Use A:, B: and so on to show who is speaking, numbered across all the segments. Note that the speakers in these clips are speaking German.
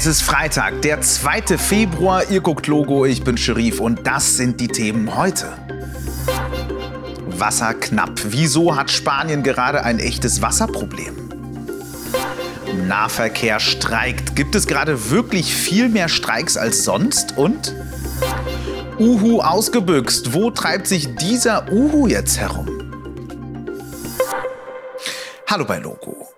A: Es ist Freitag, der 2. Februar. Ihr guckt Logo, ich bin Sherif und das sind die Themen heute. Wasser knapp. Wieso hat Spanien gerade ein echtes Wasserproblem? Nahverkehr streikt. Gibt es gerade wirklich viel mehr Streiks als sonst? Und? Uhu ausgebüxt. Wo treibt sich dieser Uhu jetzt herum? Hallo bei Logo.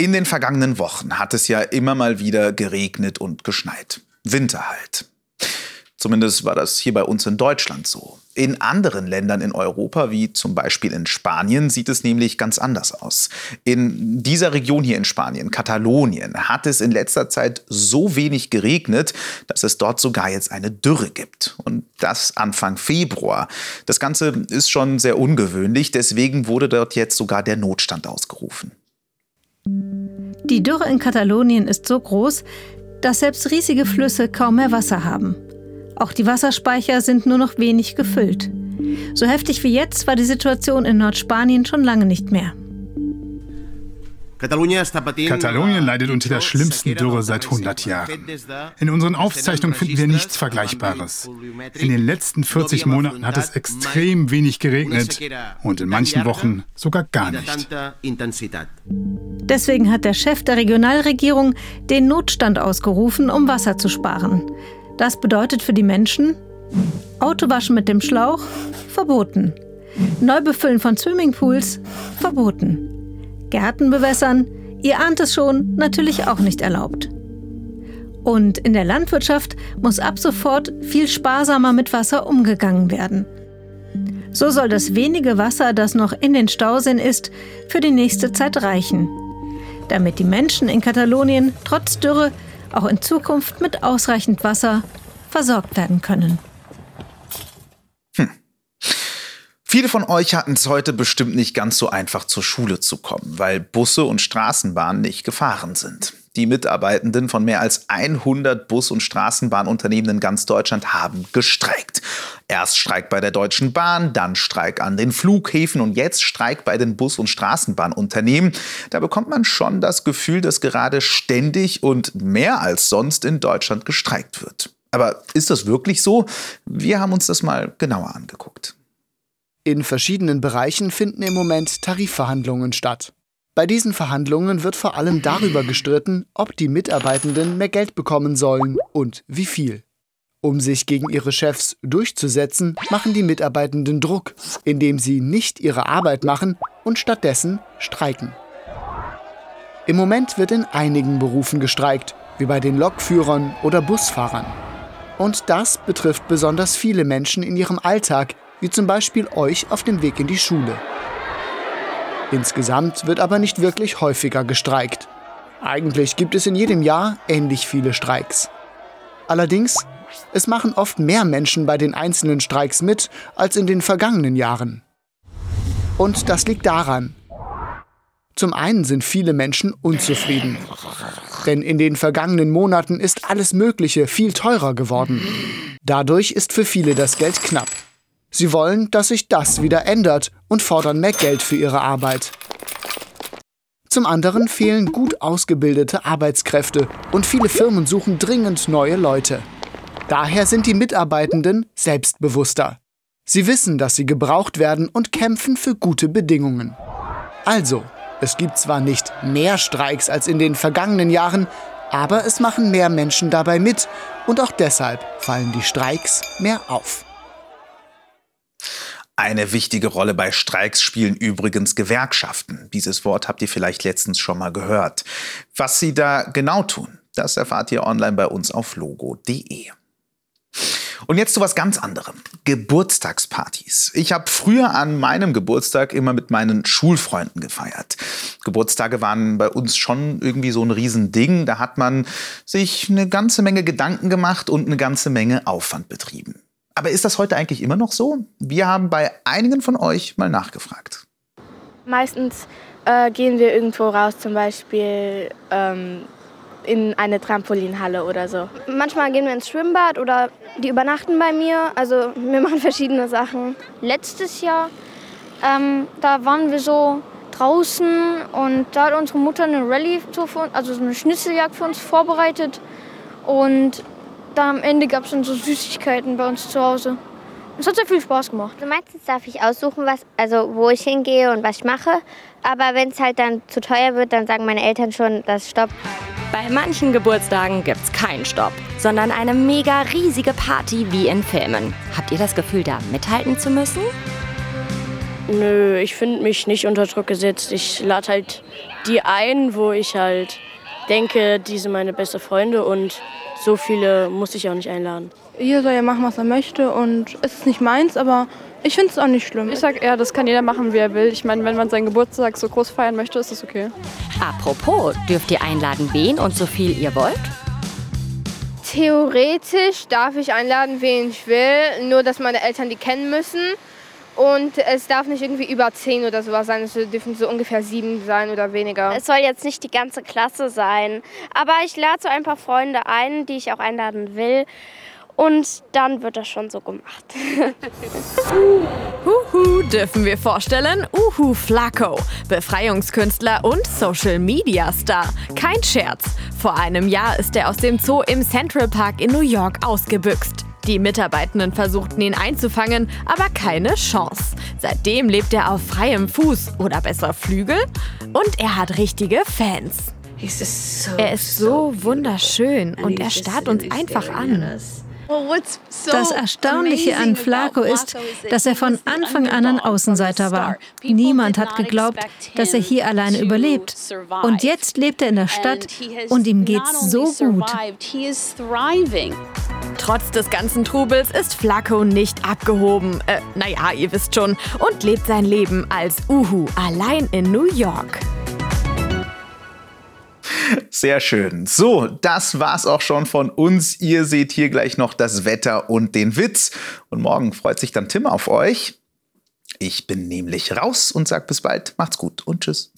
A: In den vergangenen Wochen hat es ja immer mal wieder geregnet und geschneit. Winter halt. Zumindest war das hier bei uns in Deutschland so. In anderen Ländern in Europa, wie zum Beispiel in Spanien, sieht es nämlich ganz anders aus. In dieser Region hier in Spanien, Katalonien, hat es in letzter Zeit so wenig geregnet, dass es dort sogar jetzt eine Dürre gibt. Und das Anfang Februar. Das Ganze ist schon sehr ungewöhnlich, deswegen wurde dort jetzt sogar der Notstand ausgerufen.
B: Die Dürre in Katalonien ist so groß, dass selbst riesige Flüsse kaum mehr Wasser haben. Auch die Wasserspeicher sind nur noch wenig gefüllt. So heftig wie jetzt war die Situation in Nordspanien schon lange nicht mehr.
C: Katalonien leidet unter der schlimmsten Dürre seit 100 Jahren. In unseren Aufzeichnungen finden wir nichts Vergleichbares. In den letzten 40 Monaten hat es extrem wenig geregnet und in manchen Wochen sogar gar nicht.
B: Deswegen hat der Chef der Regionalregierung den Notstand ausgerufen, um Wasser zu sparen. Das bedeutet für die Menschen Autowaschen mit dem Schlauch verboten. Neubefüllen von Swimmingpools verboten. Gärten bewässern, ihr ahnt es schon, natürlich auch nicht erlaubt. Und in der Landwirtschaft muss ab sofort viel sparsamer mit Wasser umgegangen werden. So soll das wenige Wasser, das noch in den Stauseen ist, für die nächste Zeit reichen, damit die Menschen in Katalonien trotz Dürre auch in Zukunft mit ausreichend Wasser versorgt werden können.
A: Viele von euch hatten es heute bestimmt nicht ganz so einfach zur Schule zu kommen, weil Busse und Straßenbahnen nicht gefahren sind. Die Mitarbeitenden von mehr als 100 Bus- und Straßenbahnunternehmen in ganz Deutschland haben gestreikt. Erst Streik bei der Deutschen Bahn, dann Streik an den Flughäfen und jetzt Streik bei den Bus- und Straßenbahnunternehmen. Da bekommt man schon das Gefühl, dass gerade ständig und mehr als sonst in Deutschland gestreikt wird. Aber ist das wirklich so? Wir haben uns das mal genauer angeguckt.
D: In verschiedenen Bereichen finden im Moment Tarifverhandlungen statt. Bei diesen Verhandlungen wird vor allem darüber gestritten, ob die Mitarbeitenden mehr Geld bekommen sollen und wie viel. Um sich gegen ihre Chefs durchzusetzen, machen die Mitarbeitenden Druck, indem sie nicht ihre Arbeit machen und stattdessen streiken. Im Moment wird in einigen Berufen gestreikt, wie bei den Lokführern oder Busfahrern. Und das betrifft besonders viele Menschen in ihrem Alltag, wie zum Beispiel euch auf dem Weg in die Schule. Insgesamt wird aber nicht wirklich häufiger gestreikt. Eigentlich gibt es in jedem Jahr ähnlich viele Streiks. Allerdings, es machen oft mehr Menschen bei den einzelnen Streiks mit als in den vergangenen Jahren. Und das liegt daran. Zum einen sind viele Menschen unzufrieden. Denn in den vergangenen Monaten ist alles Mögliche viel teurer geworden. Dadurch ist für viele das Geld knapp. Sie wollen, dass sich das wieder ändert und fordern mehr Geld für ihre Arbeit. Zum anderen fehlen gut ausgebildete Arbeitskräfte und viele Firmen suchen dringend neue Leute. Daher sind die Mitarbeitenden selbstbewusster. Sie wissen, dass sie gebraucht werden und kämpfen für gute Bedingungen. Also, es gibt zwar nicht mehr Streiks als in den vergangenen Jahren, aber es machen mehr Menschen dabei mit und auch deshalb fallen die Streiks mehr auf.
A: Eine wichtige Rolle bei Streiks spielen übrigens Gewerkschaften. Dieses Wort habt ihr vielleicht letztens schon mal gehört. Was sie da genau tun, das erfahrt ihr online bei uns auf logo.de. Und jetzt zu was ganz anderem. Geburtstagspartys. Ich habe früher an meinem Geburtstag immer mit meinen Schulfreunden gefeiert. Geburtstage waren bei uns schon irgendwie so ein Riesending. Da hat man sich eine ganze Menge Gedanken gemacht und eine ganze Menge Aufwand betrieben. Aber ist das heute eigentlich immer noch so? Wir haben bei einigen von euch mal nachgefragt.
E: Meistens äh, gehen wir irgendwo raus, zum Beispiel ähm, in eine Trampolinhalle oder so.
F: Manchmal gehen wir ins Schwimmbad oder die übernachten bei mir. Also wir machen verschiedene Sachen.
G: Letztes Jahr, ähm, da waren wir so draußen und da hat unsere Mutter eine Rallye, also eine Schnitzeljagd für uns vorbereitet. Und dann am Ende gab es dann so Süßigkeiten bei uns zu Hause. Es hat sehr viel Spaß gemacht.
H: Also meistens darf ich aussuchen, was, also wo ich hingehe und was ich mache. Aber wenn es halt dann zu teuer wird, dann sagen meine Eltern schon, das Stopp.
I: Bei manchen Geburtstagen gibt's keinen Stopp, sondern eine mega riesige Party wie in Filmen. Habt ihr das Gefühl, da mithalten zu müssen?
J: Nö, ich finde mich nicht unter Druck gesetzt. Ich lade halt die ein, wo ich halt denke, die sind meine beste Freunde und so viele muss ich auch nicht einladen.
K: Jeder soll ja machen, was er möchte und es ist nicht meins, aber ich finde es auch nicht schlimm.
L: Ich sag eher, das kann jeder machen, wie er will. Ich meine, wenn man seinen Geburtstag so groß feiern möchte, ist das okay.
I: Apropos, dürft ihr einladen, wen und so viel ihr wollt?
E: Theoretisch darf ich einladen, wen ich will, nur dass meine Eltern die kennen müssen. Und es darf nicht irgendwie über zehn oder sowas sein. Es dürfen so ungefähr sieben sein oder weniger.
H: Es soll jetzt nicht die ganze Klasse sein. Aber ich lade so ein paar Freunde ein, die ich auch einladen will. Und dann wird das schon so gemacht.
M: Huhu, dürfen wir vorstellen? Uhu Flacco, Befreiungskünstler und Social Media Star. Kein Scherz. Vor einem Jahr ist er aus dem Zoo im Central Park in New York ausgebüxt. Die Mitarbeitenden versuchten ihn einzufangen, aber keine Chance. Seitdem lebt er auf freiem Fuß oder besser Flügel und er hat richtige Fans. Er ist so wunderschön und er starrt uns einfach an.
N: Das Erstaunliche an Flaco ist, dass er von Anfang an ein Außenseiter war. Niemand hat geglaubt, dass er hier alleine überlebt. Und jetzt lebt er in der Stadt und ihm geht's so gut.
M: Trotz des ganzen Trubels ist Flaco nicht abgehoben. Äh, naja, ihr wisst schon. Und lebt sein Leben als Uhu allein in New York.
A: Sehr schön. So, das war's auch schon von uns. Ihr seht hier gleich noch das Wetter und den Witz. Und morgen freut sich dann Tim auf euch. Ich bin nämlich raus und sag bis bald. Macht's gut und tschüss.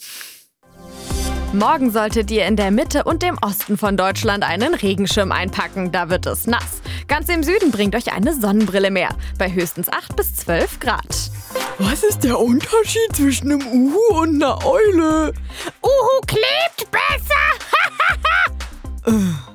M: Morgen solltet ihr in der Mitte und dem Osten von Deutschland einen Regenschirm einpacken. Da wird es nass. Ganz im Süden bringt euch eine Sonnenbrille mehr. Bei höchstens 8 bis 12 Grad.
O: Was ist der Unterschied zwischen einem Uhu und einer Eule?
P: Uhu klebt besser. 嗯。